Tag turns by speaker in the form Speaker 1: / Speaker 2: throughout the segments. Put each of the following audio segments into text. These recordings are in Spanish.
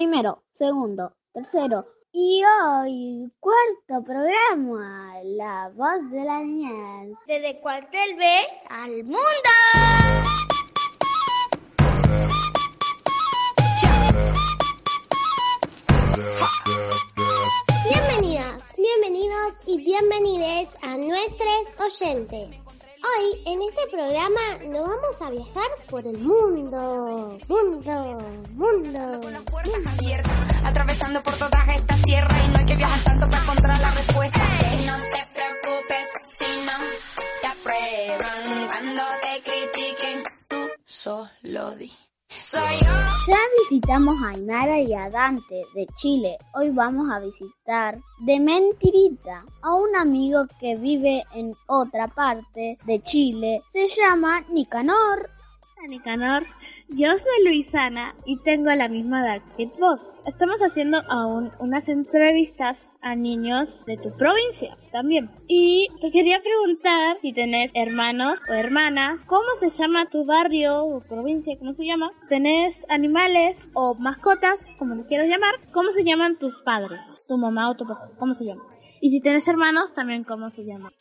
Speaker 1: primero, segundo, tercero y hoy cuarto programa, La Voz de la Niñez. Desde cuartel B al mundo.
Speaker 2: Bienvenidas, bienvenidos y bienvenides a nuestros oyentes. Hoy en este programa nos vamos a viajar por el mundo. Mundo, mundo.
Speaker 3: Con las puertas abiertas, atravesando por todas estas tierras y no hay que viajar tanto para encontrar la respuesta. No te preocupes si no te aprueban cuando te critiquen, tú solo di. Soy
Speaker 1: visitamos a Ainara y a Dante de Chile. Hoy vamos a visitar de mentirita a un amigo que vive en otra parte de Chile. Se llama Nicanor.
Speaker 4: Nicanor, yo soy Luisana y tengo la misma edad que vos. Estamos haciendo aún unas entrevistas a niños de tu provincia también. Y te quería preguntar si tenés hermanos o hermanas, ¿cómo se llama tu barrio o provincia, cómo se llama? ¿Tenés animales o mascotas, como les quiero llamar? ¿Cómo se llaman tus padres? ¿Tu mamá o tu papá? ¿Cómo se llama? Y si tenés hermanos, también cómo se llama.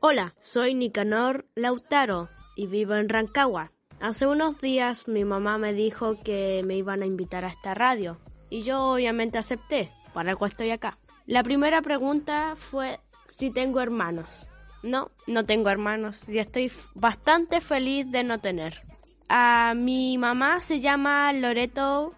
Speaker 5: Hola, soy Nicanor Lautaro y vivo en Rancagua. Hace unos días mi mamá me dijo que me iban a invitar a esta radio y yo obviamente acepté, para algo estoy acá. La primera pregunta fue si tengo hermanos. No, no tengo hermanos y estoy bastante feliz de no tener. A mi mamá se llama Loreto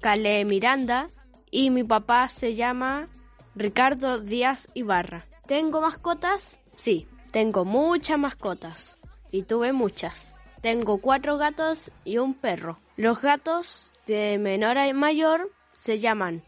Speaker 5: Cale Miranda y mi papá se llama Ricardo Díaz Ibarra. ¿Tengo mascotas? Sí, tengo muchas mascotas y tuve muchas. Tengo cuatro gatos y un perro. Los gatos de menor a mayor se llaman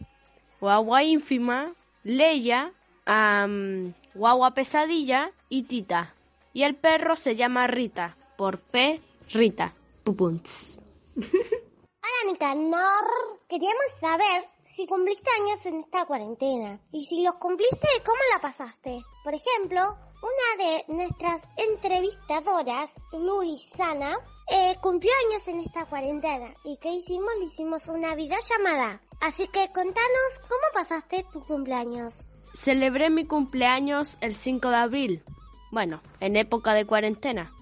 Speaker 5: Guagua ínfima, Leia, um, Guagua pesadilla y Tita. Y el perro se llama Rita, por P, Rita. Pupunts.
Speaker 2: Hola Nicanor, queríamos saber si cumpliste años en esta cuarentena y si los cumpliste, ¿cómo la pasaste? Por ejemplo, una de nuestras entrevistadoras, Luisana, eh, cumplió años en esta cuarentena. ¿Y qué hicimos? Le hicimos una videollamada. Así que contanos cómo pasaste tu cumpleaños.
Speaker 5: Celebré mi cumpleaños el 5 de abril. Bueno, en época de cuarentena.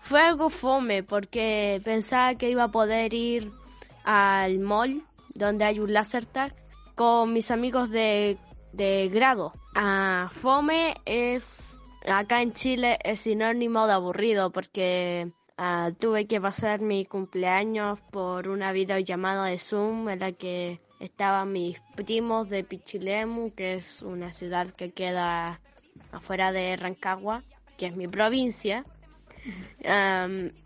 Speaker 5: Fue algo fome porque pensaba que iba a poder ir al mall donde hay un laser tag con mis amigos de, de grado. Ah, fome es acá en Chile es sinónimo de aburrido porque ah, tuve que pasar mi cumpleaños por una videollamada de Zoom en la que estaban mis primos de Pichilemu, que es una ciudad que queda afuera de Rancagua, que es mi provincia.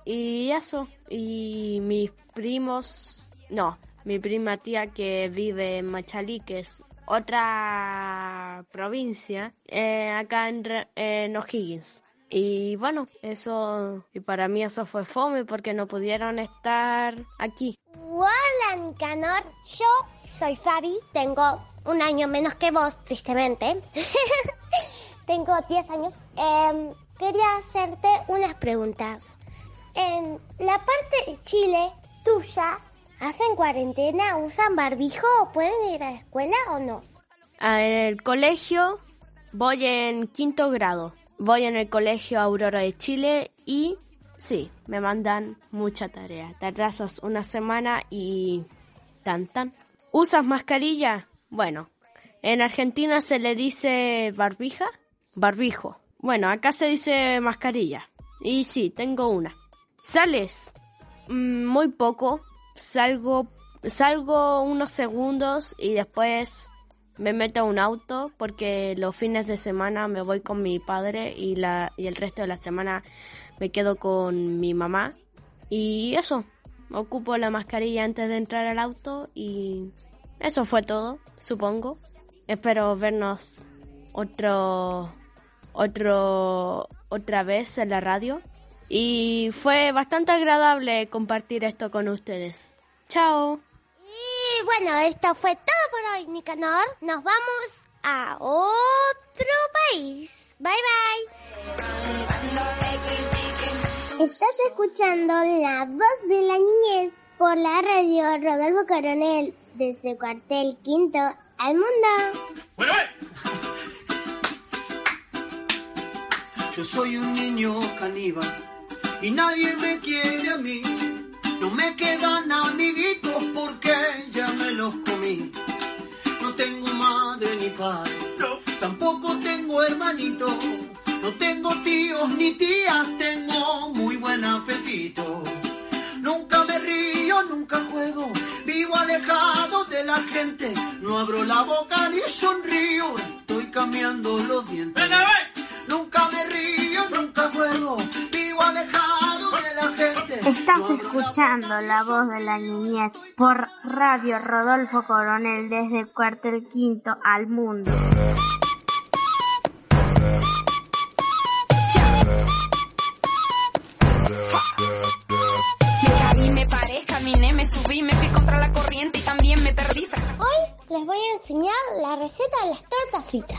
Speaker 5: Y eso, y mis primos, no, mi prima tía que vive en Machalí, que es otra provincia, eh, acá en, en O'Higgins. Y bueno, eso, y para mí eso fue fome porque no pudieron estar aquí.
Speaker 2: Hola Nicanor, yo soy Fabi, tengo un año menos que vos, tristemente. tengo 10 años. Em, quería hacerte unas preguntas. En la parte de Chile, tuya, ¿hacen cuarentena? ¿Usan barbijo? ¿Pueden ir a la escuela o no?
Speaker 5: Al colegio voy en quinto grado. Voy en el colegio Aurora de Chile y sí, me mandan mucha tarea. Te atrasas una semana y tan tan. ¿Usas mascarilla? Bueno, en Argentina se le dice barbija, barbijo. Bueno, acá se dice mascarilla. Y sí, tengo una. ¿Sales? Mm, Muy poco. Salgo, salgo unos segundos y después me meto a un auto porque los fines de semana me voy con mi padre y, la, y el resto de la semana me quedo con mi mamá. Y eso, ocupo la mascarilla antes de entrar al auto y eso fue todo, supongo. Espero vernos otro, otro, otra vez en la radio. Y fue bastante agradable compartir esto con ustedes. Chao.
Speaker 2: Y bueno, esto fue todo por hoy, Nicanor. Nos vamos a otro país. Bye bye. Estás escuchando la voz de la niñez por la radio Rodolfo Coronel desde cuartel quinto al mundo.
Speaker 6: Bueno, Yo soy un niño caníbal y nadie me quiere a mí. No me quedan amiguitos porque ya me los comí. No tengo madre ni padre, tampoco tengo hermanito. No tengo tíos ni tías, tengo muy buen apetito. Nunca me río, nunca juego, vivo alejado de la gente. No abro la boca ni sonrío, estoy cambiando los dientes. Nunca me río, nunca juego,
Speaker 2: Estás escuchando la voz de la niñez por Radio Rodolfo Coronel desde cuartel quinto al mundo.
Speaker 3: Me caí, me paré, caminé, me subí, me fui contra la
Speaker 2: les voy a enseñar la receta de las tortas fritas.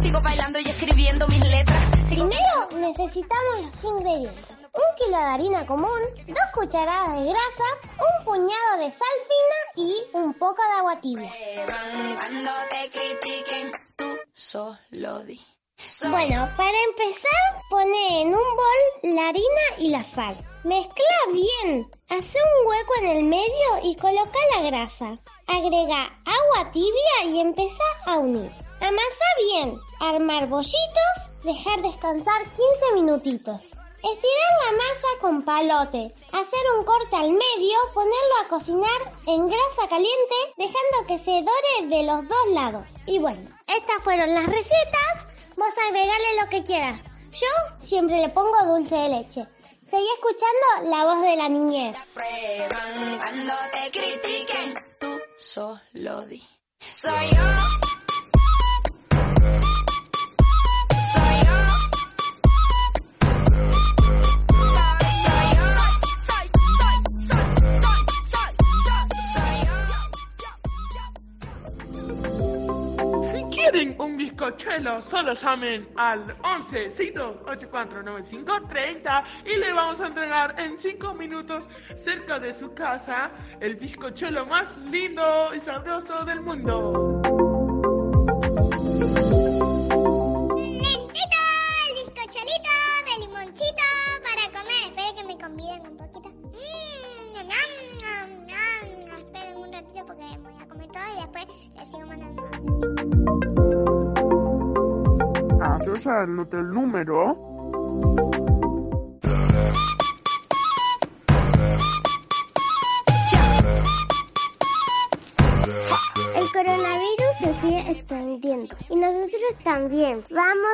Speaker 3: Sigo bailando y escribiendo mis letras.
Speaker 2: Primero necesitamos los ingredientes. Un kilo de harina común, dos cucharadas de grasa, un puñado de sal fina y un poco de agua tibia. Bueno, para empezar, pone en un bol la harina y la sal. Mezcla bien. Hace un hueco en el medio y coloca la grasa. Agrega agua tibia y empieza a unir. Amasa bien. Armar bollitos. Dejar descansar 15 minutitos. Estirar la masa con palote. Hacer un corte al medio. Ponerlo a cocinar en grasa caliente. Dejando que se dore de los dos lados. Y bueno, estas fueron las recetas. Vos agregarle lo que quieras. Yo siempre le pongo dulce de leche. Seguí escuchando la voz de la niñez.
Speaker 3: Cuando te critiquen, tú solo di. Soy yo.
Speaker 7: Bizcochuelo, solo llamen al 11 30 y le vamos a entregar en 5 minutos cerca de su casa el bizcochuelo más lindo y sabroso del mundo.
Speaker 2: l'hôtel. Non,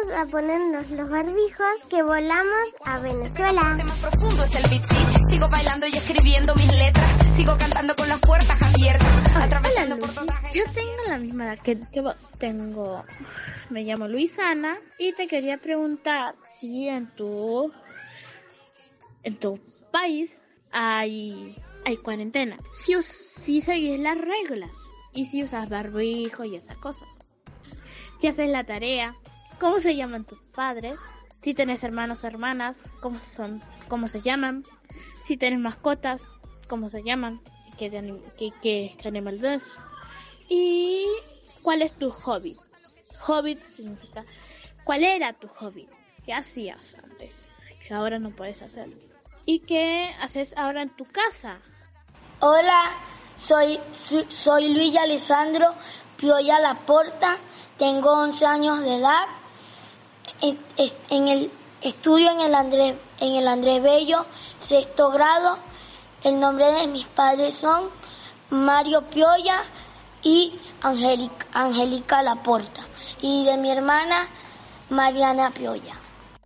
Speaker 2: Vamos a ponernos los barbijos que volamos a Venezuela.
Speaker 3: más profundo es el beat. Sigo bailando y escribiendo mis letras. Sigo cantando con las puertas abiertas. Atravesando por
Speaker 4: Yo tengo la misma edad que, que vos. Tengo. Me llamo Luisana y te quería preguntar si en tu. En tu país hay. Hay cuarentena. Si, us- si seguís las reglas. Y si usas barbijo y esas cosas. Si haces la tarea. ¿Cómo se llaman tus padres? Si tenés hermanos o hermanas. ¿Cómo son? ¿Cómo se llaman? Si tenés mascotas. ¿Cómo se llaman? ¿Qué, anim- qué, qué- qué animal es? ¿Y cuál es tu hobby? Hobbit significa... ¿Cuál era tu hobby? ¿Qué hacías antes? Que ahora no puedes hacer. ¿Y qué haces ahora en tu casa?
Speaker 8: Hola, soy, soy, soy Luis Alessandro Pioya Laporta, tengo 11 años de edad, en, el estudio en el Andrés en el Andrés Bello, sexto grado. El nombre de mis padres son Mario Pioya y Angélica, Angélica Laporta. Y de mi hermana Mariana Pioya.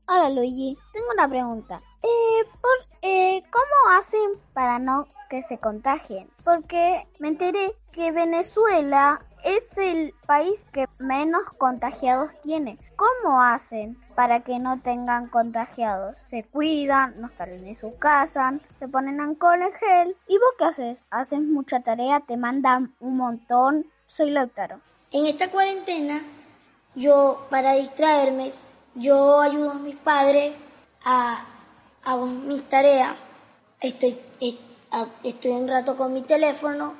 Speaker 1: Hola Luigi, tengo una pregunta. Eh, por, eh, ¿Cómo hacen para no que se contagien? Porque me enteré que Venezuela es el país que menos contagiados tiene. ¿Cómo hacen para que no tengan contagiados? Se cuidan, no salen de su casa, se ponen alcohol en gel. ¿Y vos qué haces? Haces mucha tarea, te mandan un montón. Soy Lautaro.
Speaker 8: En esta cuarentena, yo, para distraerme, yo ayudo a mis padres a hago mis tareas. Estoy, estoy un rato con mi teléfono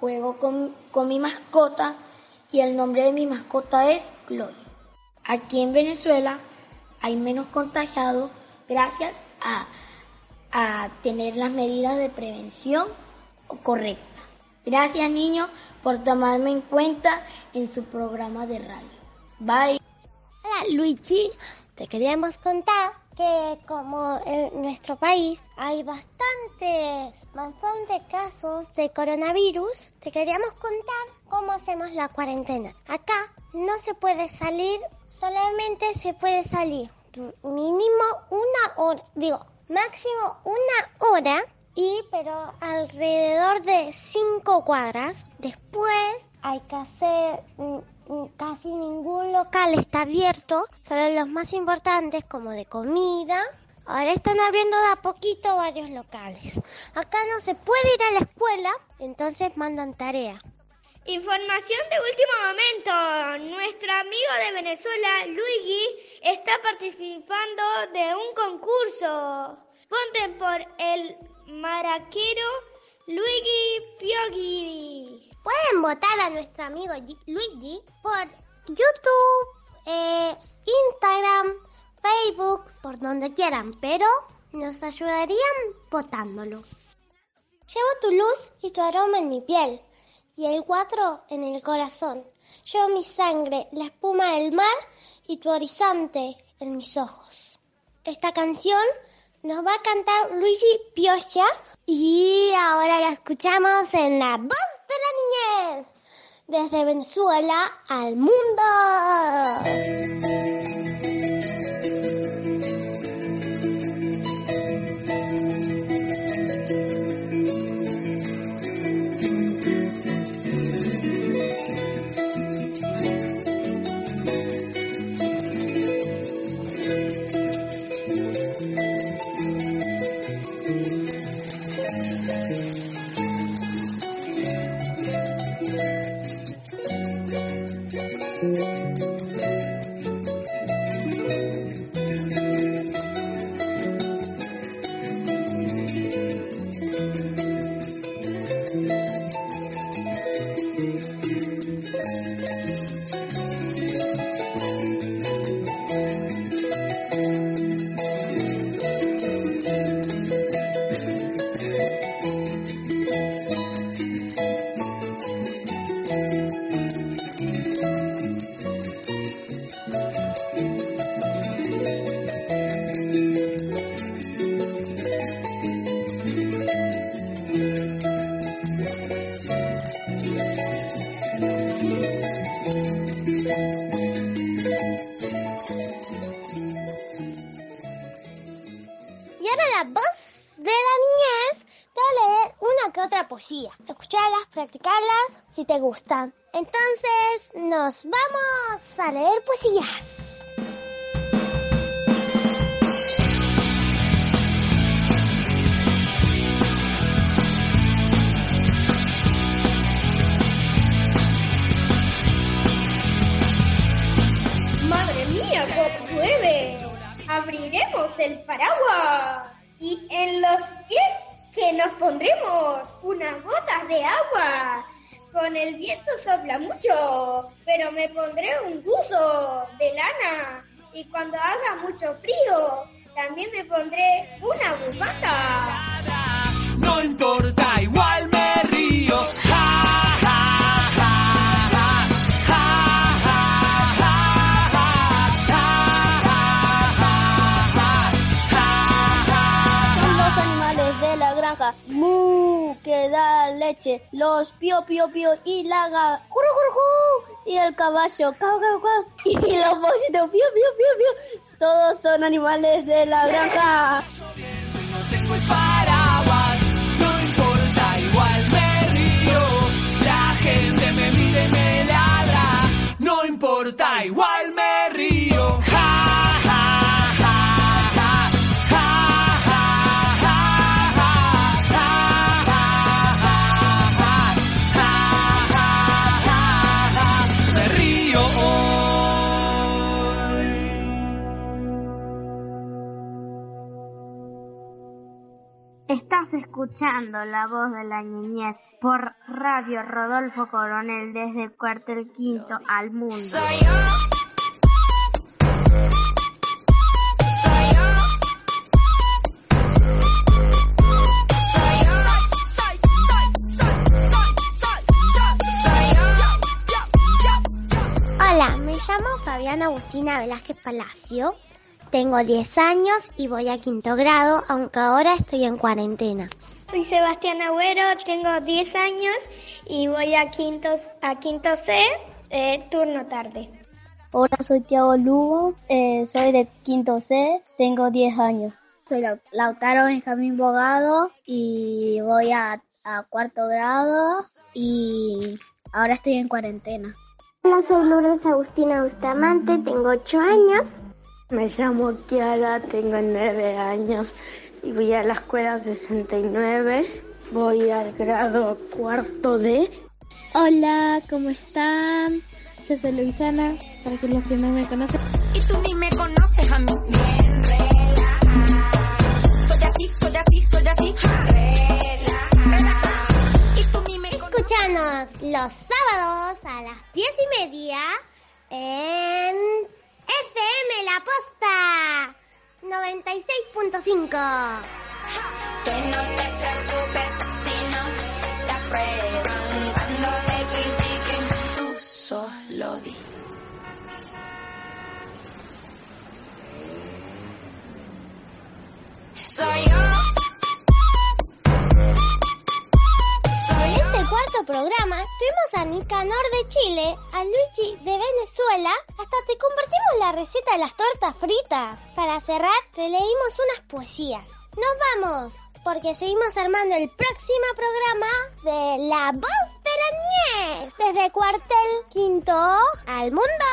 Speaker 8: juego con, con mi mascota y el nombre de mi mascota es Chloe. Aquí en Venezuela hay menos contagiados gracias a, tener las medidas de prevención correctas. Gracias niños por tomarme en cuenta en su programa de radio. Bye.
Speaker 2: Hola Luigi, te queríamos contar que como en nuestro país hay bastante, bastante casos de coronavirus, te queríamos contar cómo hacemos la cuarentena. Acá no se puede salir, solamente se puede salir mínimo una hora, digo, máximo una hora y pero alrededor de cinco cuadras. Después hay que hacer mm, mm, casi ningún local está abierto, solo los más importantes como de comida. Ahora están abriendo de a poquito varios locales. Acá no se puede ir a la escuela, entonces mandan tarea.
Speaker 4: Información de último momento. Nuestro amigo de Venezuela, Luigi, está participando de un concurso. Voten por el maraquero Luigi Pioghi.
Speaker 2: Pueden votar a nuestro amigo Luigi por YouTube, eh, Instagram, Facebook, por donde quieran, pero nos ayudarían votándolo. Llevo tu luz y tu aroma en mi piel y el cuatro en el corazón. Llevo mi sangre, la espuma del mar y tu horizonte en mis ojos. Esta canción nos va a cantar Luigi Piocha y ahora la escuchamos en la voz de la niñez desde Venezuela al mundo. Si te gustan. Entonces nos vamos a leer poesías.
Speaker 9: Madre mía, llueve. Abriremos el paraguas y en los pies que nos pondremos unas gotas de agua. Con el viento sopla mucho, pero me pondré un buzo de lana y cuando haga mucho frío también me pondré una bufanda.
Speaker 1: Que da leche. Los pio, pio, pio y la ga. Y el caballo. Cau, cau, cau. Y los pollitos. Pio, pio, pio, pio. Todos son animales de la granja.
Speaker 6: no tengo el paraguas. No importa, igual me río. La gente me mira y me ladra. No importa, igual me río.
Speaker 10: Escuchando la voz de la niñez por Radio Rodolfo Coronel desde Cuartel Quinto al Mundo.
Speaker 2: Hola, me llamo Fabiana Agustina Velázquez Palacio. Tengo 10 años y voy a quinto grado, aunque ahora estoy en cuarentena.
Speaker 11: Soy Sebastián Agüero, tengo 10 años y voy a quinto, a quinto C, eh, turno tarde.
Speaker 12: Hola, soy Tiago Lugo, eh, soy de quinto C, tengo 10 años.
Speaker 1: Soy Lau- Lautaro Benjamín Bogado y voy a, a cuarto grado y ahora estoy en cuarentena.
Speaker 11: Hola, soy Lourdes Agustina Bustamante, tengo 8 años.
Speaker 13: Me llamo Kiara, tengo nueve años y voy a la escuela 69. Voy al grado cuarto D.
Speaker 4: Hola, ¿cómo están? Yo soy Luisana, para que los que no me conocen.
Speaker 3: Y tú ni me conoces a mí. Bien relajada. Soy así, soy así, soy así. ja. Relajada. Y tú ni me conoces.
Speaker 2: Escuchanos los sábados a las 10 y media en FM La Posta 96.5.
Speaker 3: Que no te preocupes si no te aprueban. Cuando te critiquen, tú solo di. Soy yo.
Speaker 2: Programa tuvimos a Nicanor de Chile, a Luigi de Venezuela, hasta te compartimos la receta de las tortas fritas. Para cerrar, te leímos unas poesías. Nos vamos, porque seguimos armando el próximo programa de La Voz de la Niñez, desde Cuartel Quinto al Mundo.